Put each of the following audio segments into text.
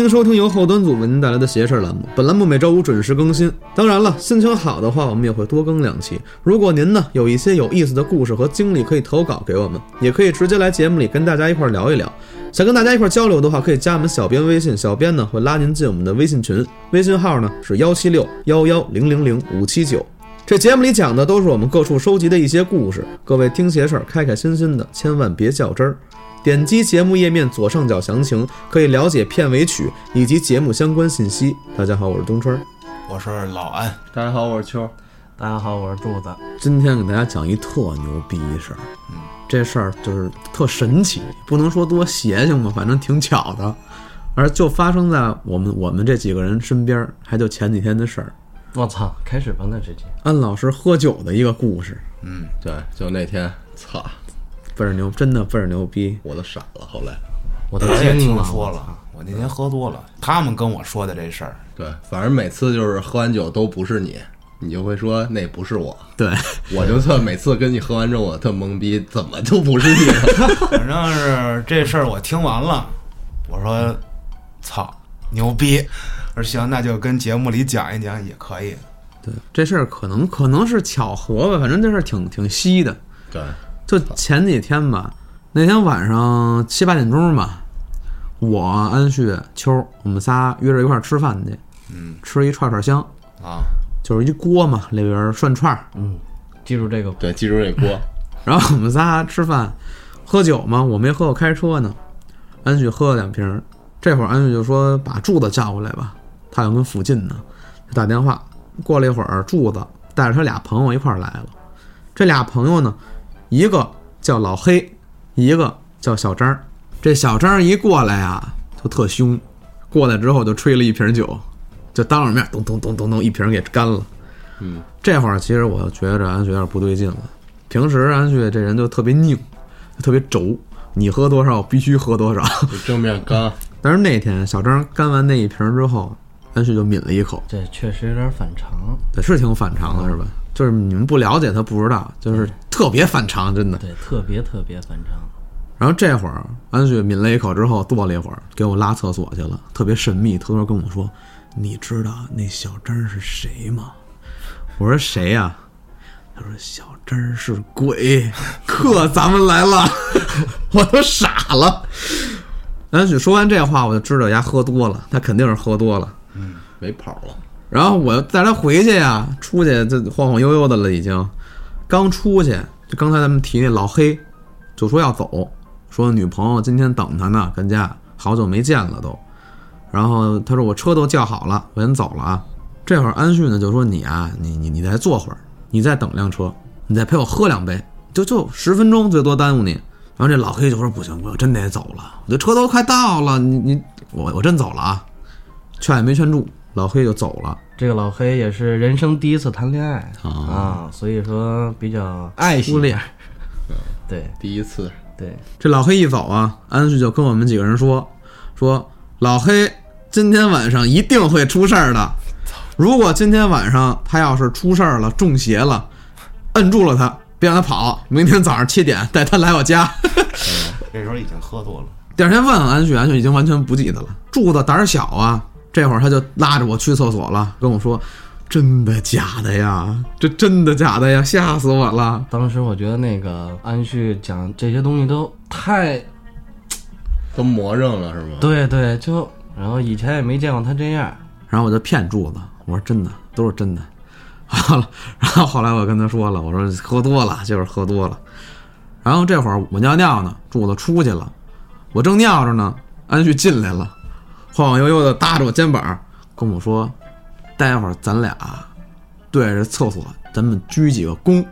欢迎收听由后端组为您带来的邪事儿栏目。本栏目每周五准时更新。当然了，心情好的话，我们也会多更两期。如果您呢有一些有意思的故事和经历，可以投稿给我们，也可以直接来节目里跟大家一块儿聊一聊。想跟大家一块儿交流的话，可以加我们小编微信，小编呢会拉您进我们的微信群，微信号呢是 幺七六幺幺零零零五七九。这节目里讲的都是我们各处收集的一些故事，各位听邪事儿开开心心的，千万别较真儿。点击节目页面左上角详情，可以了解片尾曲以及节目相关信息。大家好，我是东川儿，我是老安，大家好，我是秋。大家好，我是柱子。今天给大家讲一特牛逼一事儿，嗯，这事儿就是特神奇，不能说多邪性吧，反正挺巧的，而就发生在我们我们这几个人身边，还就前几天的事儿。我操，开始吧，那直接安老师喝酒的一个故事，嗯，对，就那天，操，倍儿牛，真的倍儿牛逼。我都傻了。后来，我都我也听。说了，我那天喝多了，他们跟我说的这事儿，对，反正每次就是喝完酒都不是你，你就会说那不是我，对，我就特每次跟你喝完之后我特懵逼，怎么就不是你了？反正是这事儿我听完了，我说操牛逼，我说行，那就跟节目里讲一讲也可以。对，这事儿可能可能是巧合吧，反正这事儿挺挺稀的。对，就前几天吧，那天晚上七八点钟吧，我安旭、秋，我们仨约着一块儿吃饭去，嗯吃一串串香，啊，就是一锅嘛，里边涮串儿。嗯，记住这个，对，记住这锅，然后我们仨吃饭喝酒嘛，我没喝，我开车呢。安旭喝了两瓶儿，这会儿安旭就说把柱子叫过来吧，他要跟附近呢，就打电话。过了一会儿，柱子带着他俩朋友一块儿来了。这俩朋友呢，一个叫老黑，一个叫小张儿。这小张儿一过来啊，就特凶，过来之后就吹了一瓶酒，就当着面咚咚咚咚咚一瓶给干了。嗯，这会儿其实我觉着安旭有点不对劲了。平时安旭这人就特别拧，特别轴，你喝多少我必须喝多少。就正面干，但是那天小张干完那一瓶之后，安旭就抿了一口，这确实有点反常。对，是挺反常的，是吧？就是你们不了解他不知道，就是特别反常，真的。对，特别特别反常。然后这会儿安旭抿了一口之后，坐了一会儿，给我拉厕所去了，特别神秘，偷偷跟我说：“你知道那小张是谁吗？”我说：“谁呀、他说：“小张是鬼，克咱们来了。”我都傻了。安旭说完这话，我就知道丫喝多了，他肯定是喝多了。嗯没跑了，然后我带他回去呀，出去这晃晃悠悠的了，已经。刚出去，就刚才咱们提那老黑，就说要走，说女朋友今天等他呢，跟家好久没见了都。然后他说我车都叫好了，我先走了啊。这会儿安旭呢就说你啊，你你你再坐会儿，你再等辆车，你再陪我喝两杯，就就十分钟最多耽误你。然后这老黑就说不行，我真得走了，我这车都快到了，你你我我真走了啊。劝也没劝住，老黑就走了。这个老黑也是人生第一次谈恋爱啊啊，所以说比较爱惜初恋。对第一次，对，这老黑一走啊，安旭就跟我们几个人说说老黑今天晚上一定会出事儿的。如果今天晚上他要是出事儿了，中邪了，摁住了他，别让他跑。明天早上七点带他来我家。这时候已经喝多了，第二天问安旭，安旭已经完全不记得了。柱子胆儿小啊，这会儿他就拉着我去厕所了，跟我说：“真的假的呀？这真的假的呀？吓死我了！”当时我觉得那个安旭讲这些东西都太都魔怔了是吗？对对，就然后以前也没见过他这样。然后我就骗柱子，我说真的，都是真的。好了，然后后来我跟他说了，我说喝多了，就是喝多了。然后这会儿我尿尿呢，柱子出去了，我正尿着呢，安旭进来了，晃晃悠悠的搭着我肩膀跟我说：“待会儿咱俩对着厕所，咱们鞠几个躬。”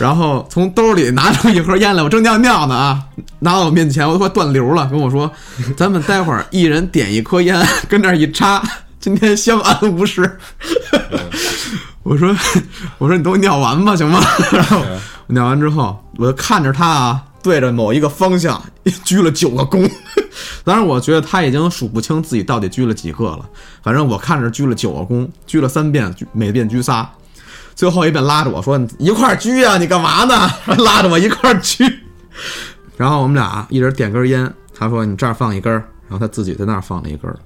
然后从兜里拿出一盒烟来，我正尿尿呢啊，拿到我面前，我都快断流了，跟我说：“咱们待会儿一人点一颗烟，跟那儿一插，今天相安无事。”我说：“我说你都尿完吧，行吗？” 然后我尿完之后，我就看着他啊，对着某一个方向鞠了九个躬。当然，我觉得他已经数不清自己到底鞠了几个了。反正我看着鞠了九个躬，鞠了三遍，每遍鞠仨。最后一遍拉着我说：“你一块儿鞠啊，你干嘛呢？” 拉着我一块儿鞠。然后我们俩一人点根烟，他说：“你这儿放一根儿。”然后他自己在那儿放了一根儿。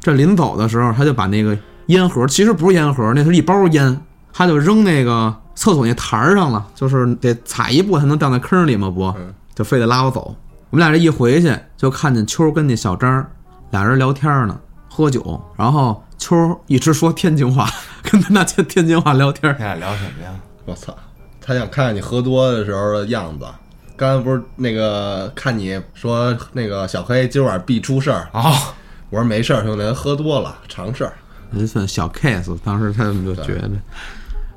这临走的时候，他就把那个烟盒，其实不是烟盒，那是一包烟，他就扔那个厕所那台儿上了，就是得踩一步才能掉那坑里嘛，不嗯，就非得拉我走。我们俩这一回去，就看见秋儿跟那小张儿俩人聊天呢，喝酒，然后秋儿一直说天津话，跟他那天天津话聊天儿。你俩聊什么呀？我操，他想看看你喝多的时候的样子。刚才不是那个看你说那个小黑今晚必出事儿，哦，我说没事儿，兄弟，喝多了常事儿。这算小 case，当时他们就觉得，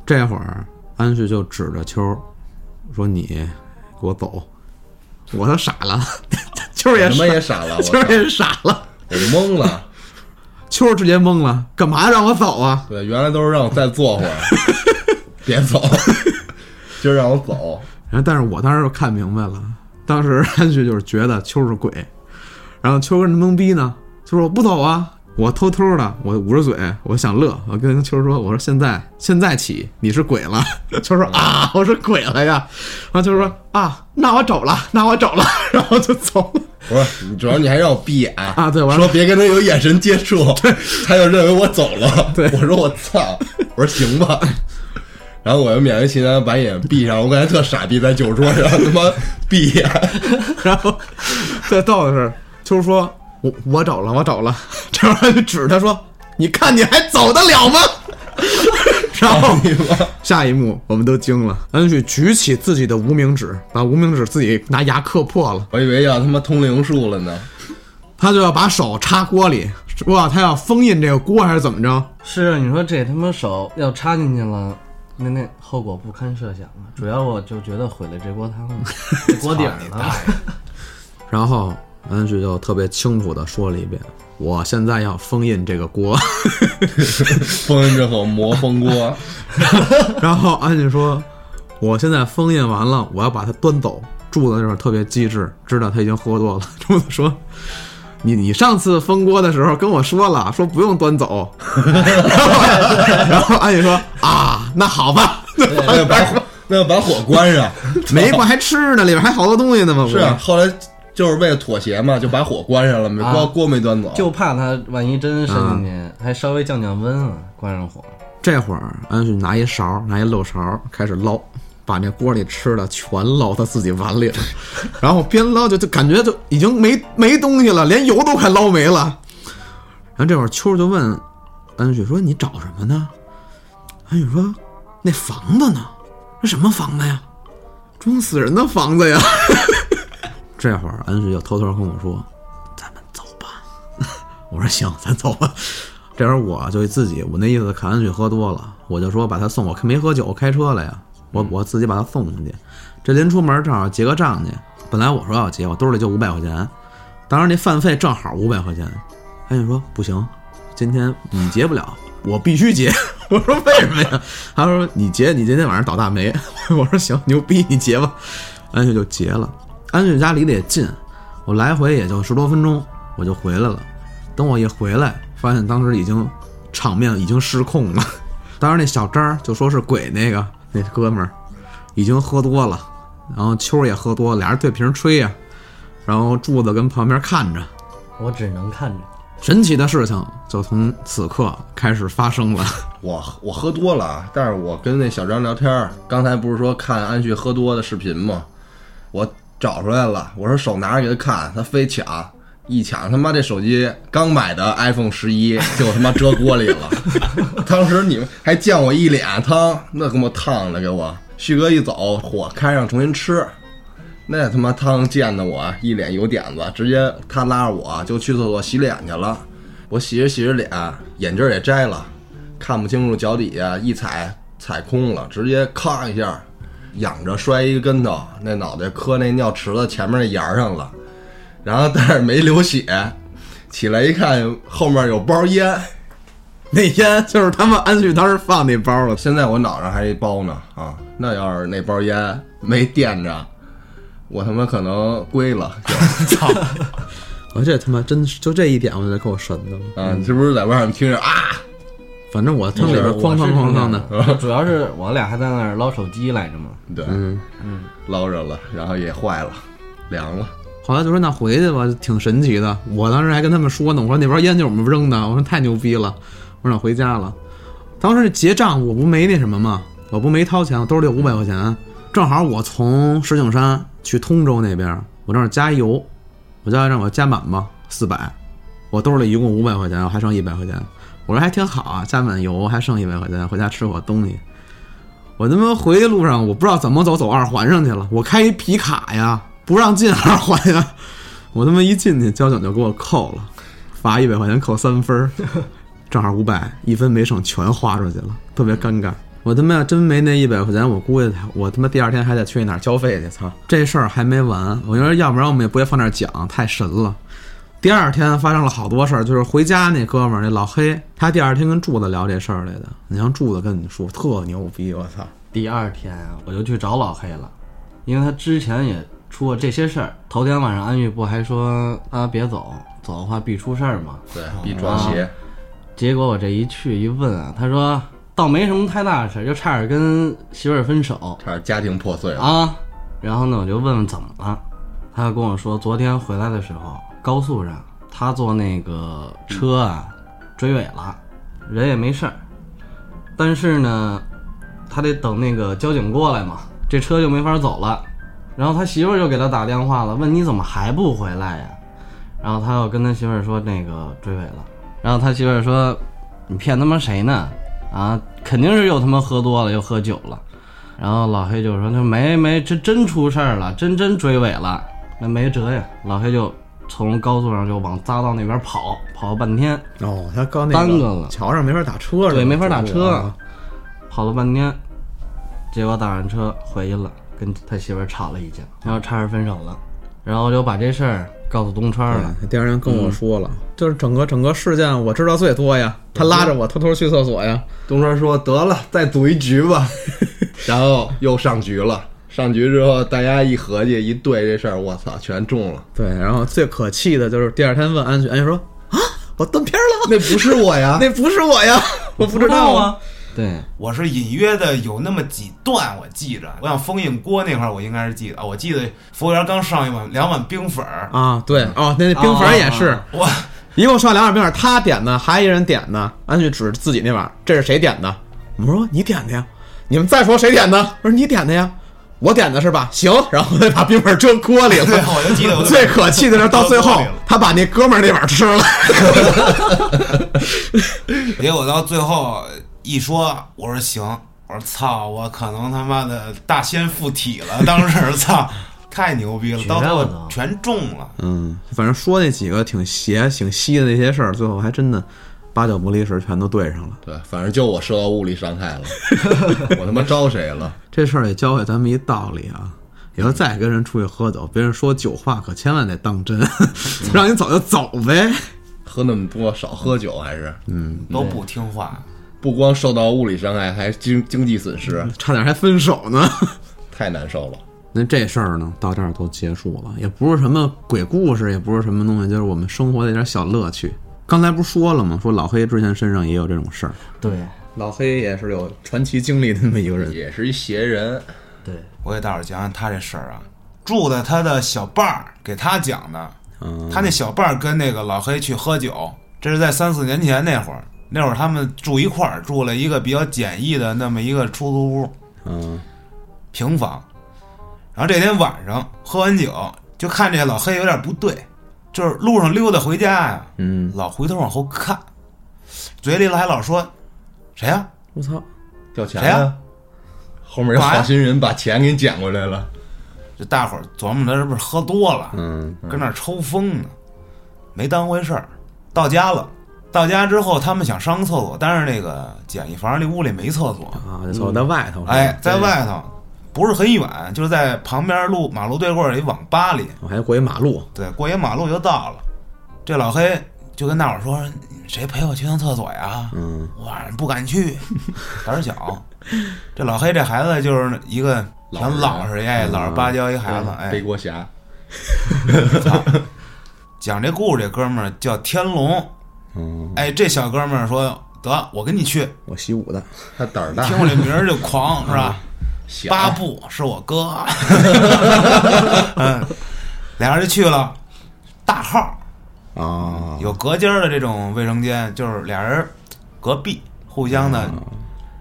这会儿安旭就指着秋儿说：“你给我走。”我都傻了，秋儿也傻什么也傻了，秋儿也傻了，我懵了。秋儿直接懵了，干嘛让我走啊？对，原来都是让我再坐会儿，别走，今儿让我走。然后，但是我当时就看明白了，当时 安旭就是觉得秋儿是鬼，然后秋儿跟着懵逼呢，就说我不走啊，我偷偷的，我捂着嘴，我想乐，我跟秋说，我说现在现在起你是鬼了，秋说啊，我是鬼了呀，然后秋说啊，那我走了，那我走了，然后就走了。我说，主要你还让我闭眼。啊对我说别跟他有眼神接触，他就认为我走了。对。我说我操，我说行吧。然后我又勉为其难把眼闭上，我感觉特傻逼，在酒桌上他妈闭眼，然后再到的是，秋儿说：“我我走了，我走了。”这会儿就指他说：“你看你还走得了吗？” 然后下一幕我们都惊了，安旭举起自己的无名指，把无名指自己拿牙磕破了，我以为要他妈通灵术了呢。他就要把手插锅里，哇，他要封印这个锅还是怎么着？是啊，你说这他妈手要插进去了，那那后果不堪设想啊！主要我就觉得毁了这锅汤了，这锅底儿了。然后安旭就特别清楚的说了一遍：“我现在要封印这个锅。”封印之后魔封锅，然后安旭说：“我现在封印完了，我要把它端走。”柱子这会儿特别机智，知道他已经喝多了。柱子说：“你你上次封锅的时候跟我说了，说不用端走。然后”然后安旭说：“啊，那好吧，那要把火那要把火关上。没关还吃呢，里边还好多东西呢嘛。”是啊，后来就是为了妥协嘛，就把火关上了，没啊锅锅没端走。就怕他万一真伸进去，还稍微降降温啊，关上火。这会儿安旭拿一勺，拿一漏勺开始捞，把那锅里吃的全捞他自己碗里了，然后边捞就就感觉就已经没没东西了，连油都快捞没了。然后这会儿秋儿就问安旭说：“你找什么呢？”安旭说：“那房子呢？那什么房子呀？装死人的房子呀！”这会儿安旭就偷偷跟我说：“咱们走吧。”我说：“行，咱走吧。”这会儿我就自己，我那意思看安旭喝多了，我就说把他送我，没喝酒，开车了呀，我我自己把他送回去。这临出门正好结个账去，本来我说要结，我兜里就五百块钱，当时那饭费正好五百块钱。安旭说不行，今天你结不了，我必须结。我说为什么呀？他说你结，你今天晚上倒大霉。我说行，牛逼，你结吧。安旭就结了。安旭家离得也近，我来回也就十多分钟，我就回来了。等我一回来，发现当时已经场面已经失控了。当时那小张儿就说是鬼那个那哥们儿已经喝多了，然后秋儿也喝多了，俩人对瓶吹呀、然后柱子跟旁边看着。我只能看着。神奇的事情就从此刻开始发生了。我我喝多了，啊但是我跟那小张聊天儿，刚才不是说看安旭喝多的视频吗？我找出来了，我说手拿着给他看，他非抢，一抢他妈这手机刚买的 iPhone 十一 就他妈遮锅里了，当时你们还溅我一脸汤，那给我烫的给我。旭哥一走，火开上重新吃，那他妈汤溅的我一脸油点子，直接他拉着我就去厕所洗脸去了。我洗着洗着脸，眼镜也摘了，看不清楚脚底下，一踩踩空了，直接咔一下，仰着摔一个跟头，那脑袋磕那尿池子前面那沿儿上了，然后但是没流血，起来一看后面有包烟，那烟就是他们安旭当时放那包了。现在我脑上还一包呢啊！那要是那包烟没垫着，我他妈可能归了操 我这他妈真是就这一点，我就给我神的了。啊！你是不是在外面听着啊？反正我听里边哐当哐当的，主要是我俩还在那儿捞手机来着嘛。对，嗯，捞着了，然后也坏了，凉了。后来就说那回去吧，挺神奇的。我当时还跟他们说呢，我说那包烟就是我们扔的，我说太牛逼了，我说那回家了。当时结账我不没那什么嘛，我不没掏钱，我兜里有五百块钱，正好我从石景山去通州那边，我正好加油，我叫让我加满吧，四百，我兜里一共五百块钱，我还剩一百块钱，我说还挺好啊，加满油还剩一百块钱，回家吃口东西。我他妈回去路上，我不知道怎么走，走二环上去了。我开一皮卡呀，不让进二环呀。我他妈一进去，交警就给我扣了，罚一百块钱，扣三分儿，正好五百，一分没剩，全花出去了，特别尴尬。我他妈要真没那一百块钱，我估计我他妈第二天还得去哪儿交费去。操，这事儿还没完。我觉得要不然我们也不会放那儿讲，太神了。第二天发生了好多事儿，就是回家那哥们儿那老黑，他第二天跟柱子聊这事儿来的。你像柱子跟你说特牛逼，我操！第二天啊，我就去找老黑了，因为他之前也出过这些事儿。头天晚上安玉不还说啊别走，走的话必出事儿嘛。对，必撞邪。结果我这一去一问啊，他说倒没什么太大的事儿，就差点跟媳妇儿分手，差点家庭破碎了啊。然后呢，我就问问怎么了，他就跟我说昨天回来的时候。高速上，他坐那个车啊，追尾了，人也没事儿，但是呢，他得等那个交警过来嘛，这车就没法走了。然后他媳妇儿就给他打电话了，问你怎么还不回来呀？然后他又跟他媳妇儿说那个追尾了。然后他媳妇儿说，你骗他妈谁呢？啊，肯定是又他妈喝多了，又喝酒了。然后老黑就说，他没没，这真出事儿了，真真追尾了，那没辙呀。老黑就。从高速上就往匝道那边跑，跑了半天。哦，他刚那个耽搁了，桥上没法打车，对，没法打车，跑了半天，结果打完车回去了，跟他媳妇吵了一架，然后差点分手了，然后就把这事儿告诉东川了。第二天跟我说了，就是整个整个事件我知道最多呀，他拉着我偷偷去厕所呀。东川说得了，再赌一局吧，然后又上局了。上局之后，大家一合计一对这事儿，我操，全中了。对，然后最可气的就是第二天问安雪，安雪说啊，我断片了，那不是我呀，那不是我呀，我不知道啊。对，我是隐约的有那么几段我记着，我想封印锅那块儿我应该是记得啊，我记得服务员刚上一碗两碗冰粉儿啊，对，哦，那那冰粉儿也是，我一共上两碗冰粉，他点的，还一人点的，安旭指自己那碗，这是谁点的？我们说你点的呀，你们再说谁点的？我说你点的呀。我点的是吧？行，然后再把冰粉扔锅里了。我就记得最可气的是到最后，他把那哥们儿那碗吃了。结果到最后一说，我说行，我说操，我可能他妈的大仙附体了。当时操，太牛逼了，到最后全中了。嗯，反正说那几个挺邪、挺稀的那些事儿，最后还真的。八九不离十，全都对上了。对，反正就我受到物理伤害了，我他妈招谁了？这事儿也教会咱们一道理啊，以后再跟人出去喝酒，别人说酒话，可千万得当真，让你走就走呗。喝那么多，少喝酒还是？嗯，都不听话，不光受到物理伤害，还经经济损失，差点还分手呢，太难受了。那这事儿呢，到这儿都结束了，也不是什么鬼故事，也不是什么东西，就是我们生活的一点小乐趣。刚才不是说了吗？说老黑之前身上也有这种事儿。对，老黑也是有传奇经历的那么一个人，也是一邪人。对，我给大伙讲讲他这事儿啊。住在他的小伴儿给他讲的。嗯，他那小伴儿跟那个老黑去喝酒，这是在三四年前那会儿。那会儿他们住一块儿，住了一个比较简易的那么一个出租屋。嗯，平房。然后这天晚上喝完酒，就看这老黑有点不对。就是路上溜达回家呀，嗯，老回头往后看，嘴里还老说：“谁呀？我操，掉钱了！后面有好心人把钱给你捡过来了。”这大伙儿琢磨他是不是喝多了，嗯，跟那抽风呢，没当回事儿。到家了，到家之后他们想上个厕所，但是那个简易房那屋里没厕所啊，就走在外头。哎，在外头。不是很远，就是在旁边路马路对过一网吧里，我还过一马路，对，过一马路就到了。这老黑就跟大伙说：“谁陪我去趟厕所呀？”嗯，我不敢去，胆小。这老黑这孩子就是一个挺老实哎，老实巴交一孩子，哎，背锅侠。讲这故事这哥们儿叫天龙，嗯，哎，这小哥们儿说：“得，我跟你去。”我习武的，他胆儿大，听我这名儿就狂，是吧？八部是我哥，嗯，俩人就去了大号啊，有隔间的这种卫生间，就是俩人隔壁互相的，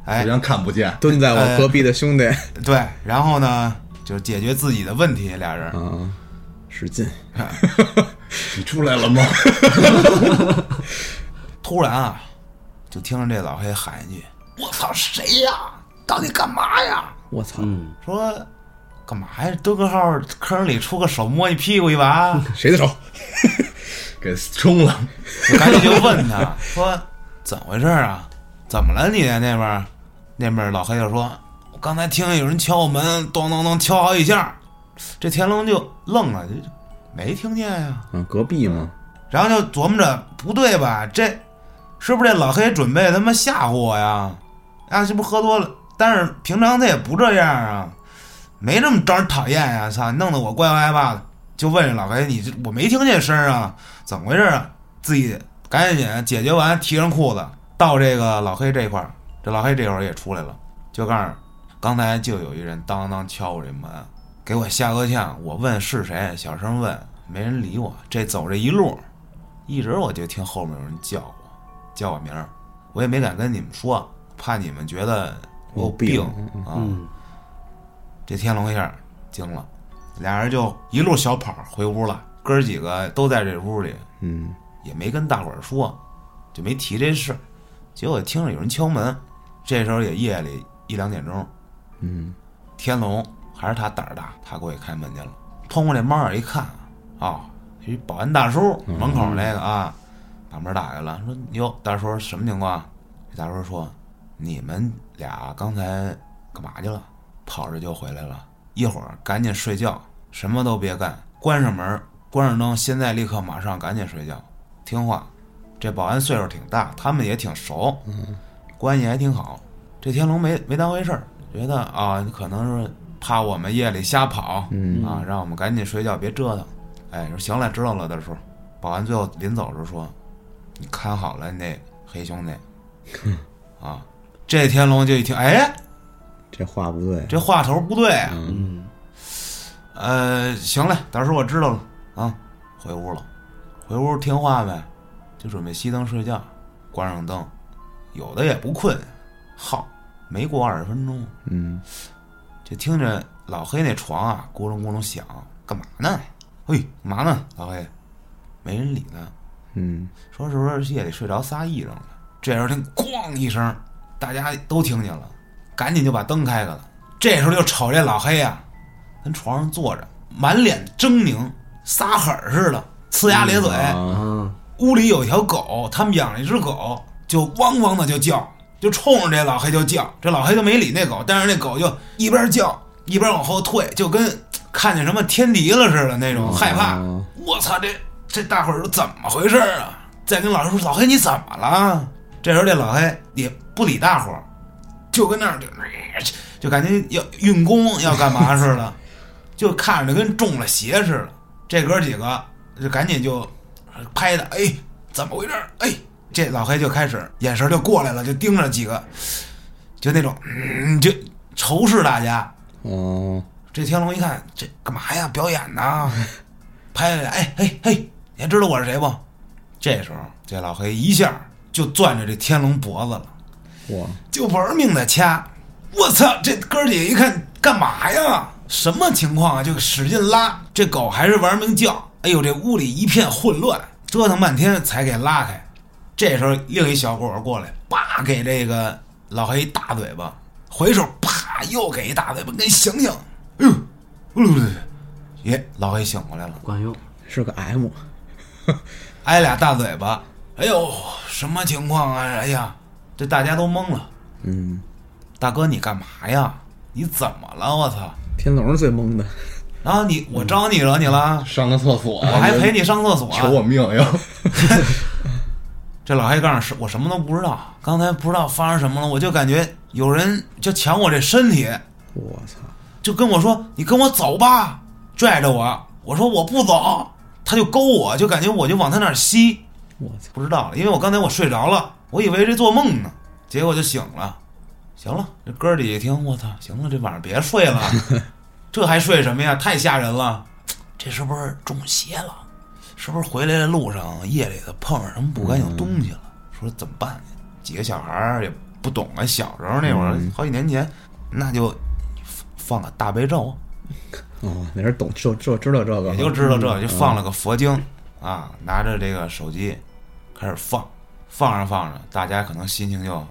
哎互，相看不见。蹲在我隔壁的兄弟对，然后呢，就是解决自己的问题，俩人。啊，使劲，你出来了吗？突然啊，就听着这老黑喊一句：“我操，谁呀？到底干嘛呀我操，嗯，？”说干嘛呀？蹲个号坑里出个手摸你屁股一把，谁的手？给冲了。我赶紧就问他说：“怎么回事啊？怎么了你那边？”那边老黑就说：“我刚才听见有人敲我门，咚咚咚敲好几下。”这天龙就愣了，就没听见呀。嗯，隔壁嘛，然后就琢磨着不对吧，这是不是这老黑准备他妈吓唬我呀？啊，这不喝多了，但是平常他也不这样啊，没这么招人讨厌呀！操，弄得我怪害怕的。就问老黑，你这我没听见声儿啊，怎么回事啊？自己赶紧解决完，提上裤子到这个老黑这块儿，这老黑这会儿也出来了，就告诉刚才就有一人当当敲我这门，给我吓个呛。我问是谁，小声问，没人理我。这走这一路，一直我就听后面有人叫我，叫我名儿，我也没敢跟你们说，怕你们觉得我有病啊。嗯，这天龙一下惊了，俩人就一路小跑回屋了。哥儿几个都在这屋里，嗯，也没跟大伙儿说，就没提这事。结果听着有人敲门，这时候也夜里一两点钟，嗯，天龙还是他胆儿大，他过去开门去了。通过这猫眼一看，啊、是一保安大叔，门口那个啊，把门打开了，说：“哟，大叔什么情况？”这大叔说：“你们俩刚才干嘛去了？跑着就回来了，一会儿赶紧睡觉，什么都别干，关上门，关上灯，现在立刻马上赶紧睡觉，听话。”这保安岁数挺大，他们也挺熟，关系还挺好。这天龙没没当回事儿，觉得啊，你可能是怕我们夜里瞎跑，嗯啊，让我们赶紧睡觉，别折腾。哎，说行了，知道了。大叔，保安最后临走时说：“你看好了你那黑兄弟。”啊，这天龙就一听，哎，这话不对，这话头不对啊。嗯，呃，行了，大叔我知道了啊，回屋了，回屋听话呗，就准备熄灯睡觉，关上灯，有的也不困，好，没过二十分钟，嗯，就听着老黑那床啊咕隆咕隆响，干嘛呢？嘿，干嘛呢？老黑，没人理他，嗯，说是不是夜里睡着撒癔症了？这时候听咣一声，大家都听见了，赶紧就把灯开开了。这时候就瞅这老黑呀、跟床上坐着，满脸狰狞，撒狠似的，呲牙咧嘴。屋里有一条狗，他们养了一只狗，就汪汪的就叫，就冲着这老黑就叫。这老黑就没理那狗，但是那狗就一边叫一边往后退，就跟看见什么天敌了似的那种害怕。哦我操，这这大伙儿都怎么回事儿啊？再跟老黑说，老黑你怎么了？这时候这老黑也不理大伙儿，就跟那儿就就感觉要运功要干嘛似的，就看着跟中了邪似的。这哥几个就赶紧就拍的，哎，怎么回事儿？哎，这老黑就开始眼神就过来了，就盯着几个，就那种嗯，就仇视大家。哦，这天龙一看，这干嘛呀？表演呢？拍来，哎嘿嘿，你还知道我是谁不？这时候，这老黑一下就攥着这天龙脖子了，哇，就玩命的掐。我操！这哥儿几个一看干嘛呀？什么情况啊？就使劲拉，这狗还是玩命叫。哎呦，这屋里一片混乱，折腾半天才给拉开。这时候，另一小伙儿过来，叭给这个老黑一大嘴巴，回手啪又给一大嘴巴，你醒醒。哎呦，哎呦，耶，老黑醒过来了，管用，是个 M，挨俩大嘴巴。哎呦，什么情况啊？哎呀，这大家都懵了。嗯，大哥，你干嘛呀？你怎么了？我操！天龙是最懵的，然后你我招你惹你了？上个厕所，我还陪你上厕所、求我命呀！这老黑告诉是我什么都不知道，刚才不知道发生什么了，我就感觉有人就抢我这身体，我操，就跟我说你跟我走吧，拽着我，我说我不走，他就勾我，就感觉我就往他那儿吸，我操，不知道了，因为我刚才我睡着了，我以为这做梦呢，结果就醒了。行了，这哥儿几一听，我操，行了，这晚上别睡了，这还睡什么呀？太吓人了。这这是不是中邪了？是不是回来的路上夜里头碰上什么不干净东西了？说怎么办呢？几个小孩儿也不懂啊，小时候那会儿、好几年前，那就放个大悲咒，哦，那人懂就就知道这个，也就知道这就放了个佛经啊，拿着这个手机开始放，放着放着，大家可能心情就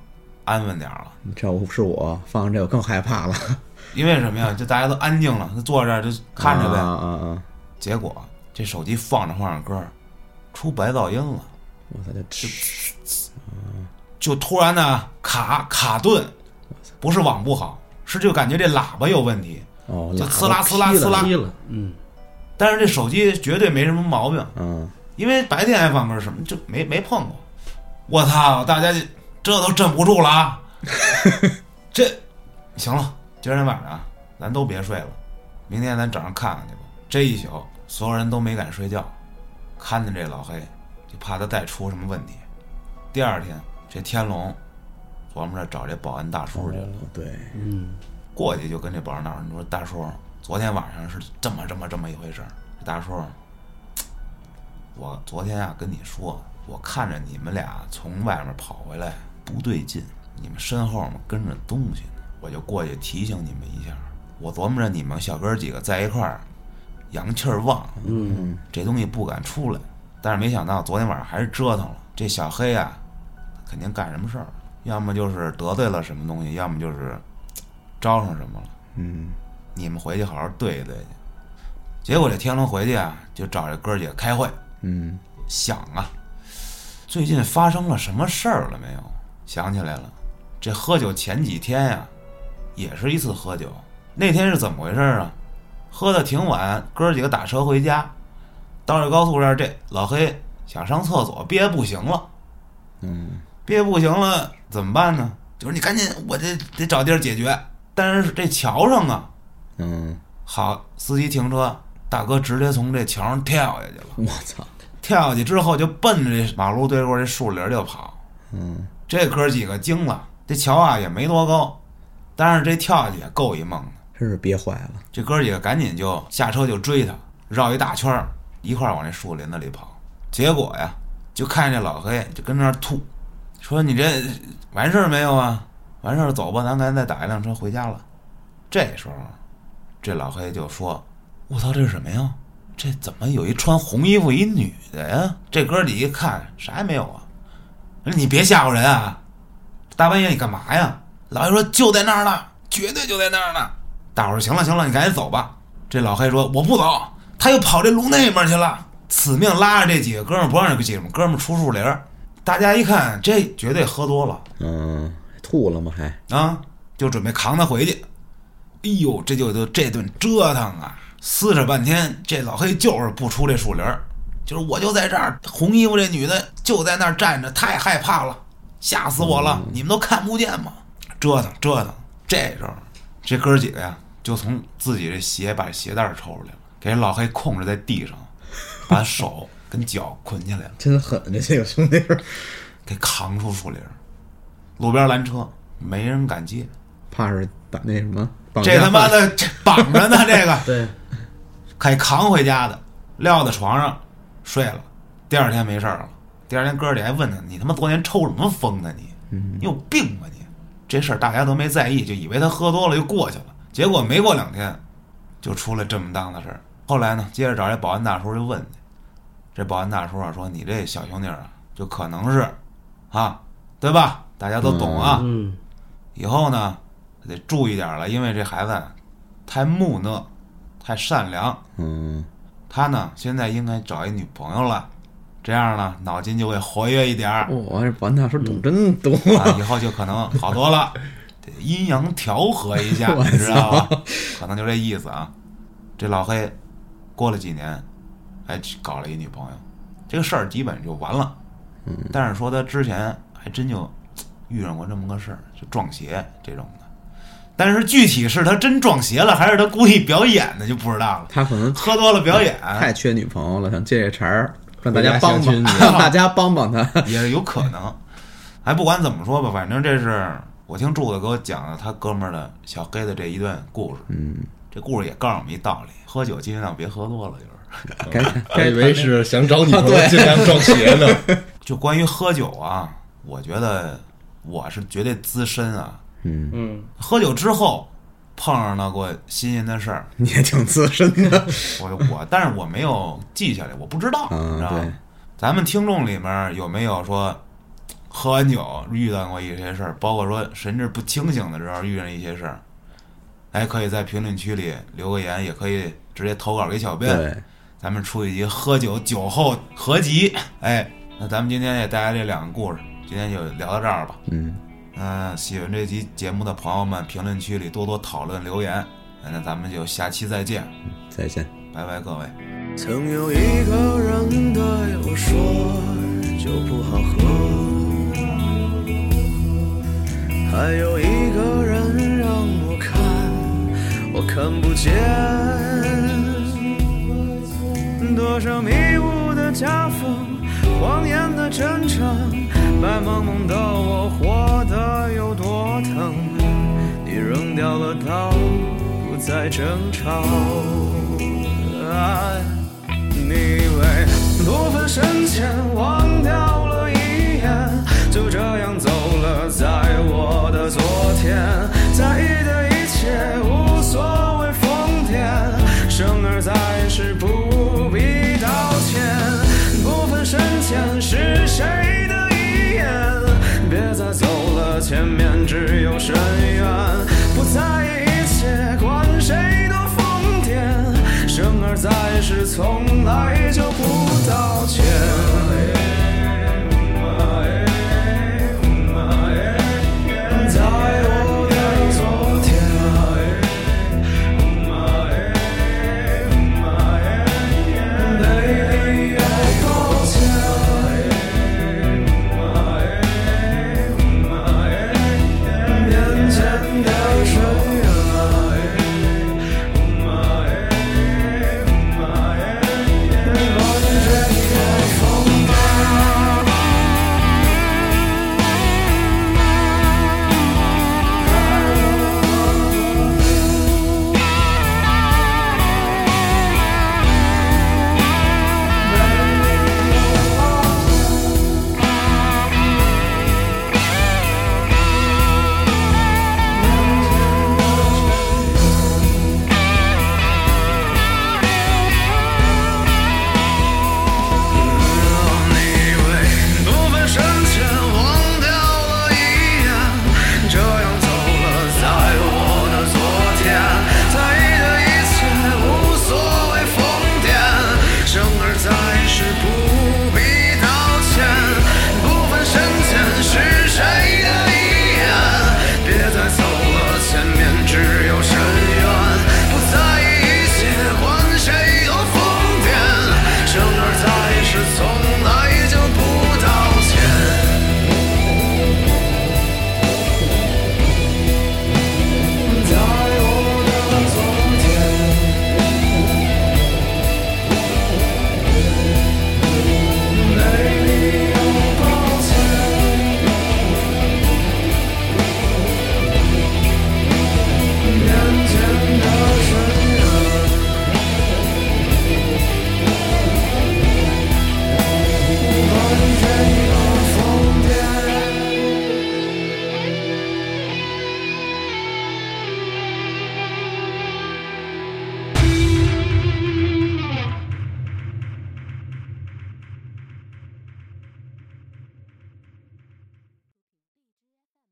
安稳点儿了。嗯这要是我放着这我更害怕了，因为什么呀？就大家都安静了，就坐这儿就看着呗。啊啊啊！结果这手机放着放着歌儿，出白噪音了，我操，这就突然呢卡卡顿，不是网不好，是就感觉这喇叭有问题，哦，就呲啦呲啦呲啦，嗯，但是这手机绝对没什么毛病，嗯，因为白天还放歌什么就没没碰过。我操，大家这这都镇不住了啊！这行了，今儿天晚上啊咱都别睡了，明天咱早上看看去吧。这一宿所有人都没敢睡觉，看着这老黑，就怕他再出什么问题。第二天，这天龙琢磨着找这保安大叔去了。对，嗯过去就跟这保安大叔说：“大叔，昨天晚上是这么这么这么一回事儿。”大叔，我昨天啊跟你说，我看着你们俩从外面跑回来不对劲，你们身后面跟着东西呢，我就过去提醒你们一下。我琢磨着你们小哥几个在一块儿，阳气儿旺，嗯，这东西不敢出来。但是没想到昨天晚上还是折腾了。这小黑啊，肯定干什么事儿，要么就是得罪了什么东西，要么就是招上什么了。嗯，你们回去好好对一对去。结果这天龙回去啊，就找这哥儿几个开会，嗯，想啊，最近发生了什么事儿了没有？想起来了，这喝酒前几天呀、也是一次喝酒。那天是怎么回事儿啊？喝的挺晚，哥几个打车回家，到这高速这儿，这老黑想上厕所，憋不行了。嗯，憋不行了怎么办呢？就是你赶紧，我这得找地儿解决。但是这桥上啊，嗯，好，司机停车，大哥直接从这桥上跳下去了。我操，跳下去之后就奔着这马路对过这树林儿就跑。嗯，这哥几个惊了，这桥啊也没多高，但是这跳下去也够一梦的。真是憋坏了，这哥几个赶紧就下车就追他，绕一大圈儿，一块儿往这树林子里跑。结果呀，就看见这老黑就跟那儿吐，说：“你这完事儿没有啊？完事儿走吧，咱赶紧再打一辆车回家了。”这时候，这老黑就说：“我操，这是什么呀？这怎么有一穿红衣服一女的呀？”这哥儿几一看，啥也没有啊。你别吓唬人啊！大半夜你干嘛呀？老黑说：“就在那儿呢，绝对就在那儿呢。”大伙儿说：“行了行了，你赶紧走吧。”这老黑说：“我不走，他又跑这路那边去了，死命拉着这几个哥们儿不让这几个哥们儿出树林儿。”大家一看，这绝对喝多了嗯，吐了吗？还，啊，就准备扛他回去。哎呦，这就就这顿折腾啊，撕扯半天，这老黑就是不出这树林儿，就是我就在这儿，红衣服这女的就在那儿站着，太害怕了，吓死我了，你们都看不见吗？折腾折腾，这时候这哥儿几个呀，就从自己这鞋把鞋带儿抽出来了，给老黑控制在地上，把手跟脚捆起来了。真狠，这这个兄弟，给扛出树林儿，路边拦车，没人敢接。怕是把那什么绑这他妈的绑着呢，这个 对，给扛回家的，撂在床上睡了。第二天没事儿了。第二天哥儿俩还问他：“你他妈昨天抽什么风呢？你你有病吧你？”这事儿大家都没在意，就以为他喝多了就过去了。结果没过两天，就出了这么档子事儿。后来呢，接着找这保安大叔就问去，这保安大叔啊说：“你这小兄弟儿啊，就可能是啊，对吧？大家都懂啊。嗯，以后呢得注意点了，因为这孩子太木讷，太善良。嗯，他呢现在应该找一女朋友了，这样呢脑筋就会活跃一点儿我这保安大叔懂真多，啊，以后就可能好多了。得阴阳调和一下，你知道吧？可能就这意思啊。这老黑过了几年，哎，搞了一女朋友，这个事儿基本就完了。嗯，但是说他之前还真就遇上过这么个事儿，就撞邪这种的。但是具体是他真撞邪了，还是他故意表演的，就不知道了。他可能喝多了表演太缺女朋友了，想借这茬儿让大家帮帮，让大家帮帮他。也是有可能。哎，不管怎么说吧，反正这是我听柱子给我讲的他哥们儿的小黑的这一段故事。嗯，这故事也告诉我们一道理：喝酒尽量别喝多了，就是。该我以为是想找女朋友尽量撞邪呢。就关于喝酒啊，我觉得我是绝对资深啊。嗯，嗯，喝酒之后碰上了过新鲜的事儿，你也挺资深的。我我，但是我没有记下来，我不知道，嗯你知道吗对？咱们听众里面有没有说喝完酒遇到过一些事儿，包括说神志不清醒的时候遇上一些事儿？哎，可以在评论区里留个言，也可以直接投稿给小编。对，咱们出一集喝酒酒后合集。哎，那咱们今天也带来这两个故事，今天就聊到这儿吧。嗯，嗯、喜欢这期节目的朋友们，评论区里多多讨论留言。哎那咱们就下期再见，再见。拜拜各位。曾有一个人对我说，酒不好喝，还有一个人让我看，我看不见。多少迷雾的夹缝，谎言的真诚，白茫茫的我活得有多疼？你扔掉了刀，不再争吵。爱，你以为不分深浅，忘掉了一眼，就这样走了，在我的昨天，只有深渊，不在意一切，管谁多疯癫。生而在世，从来就不道歉。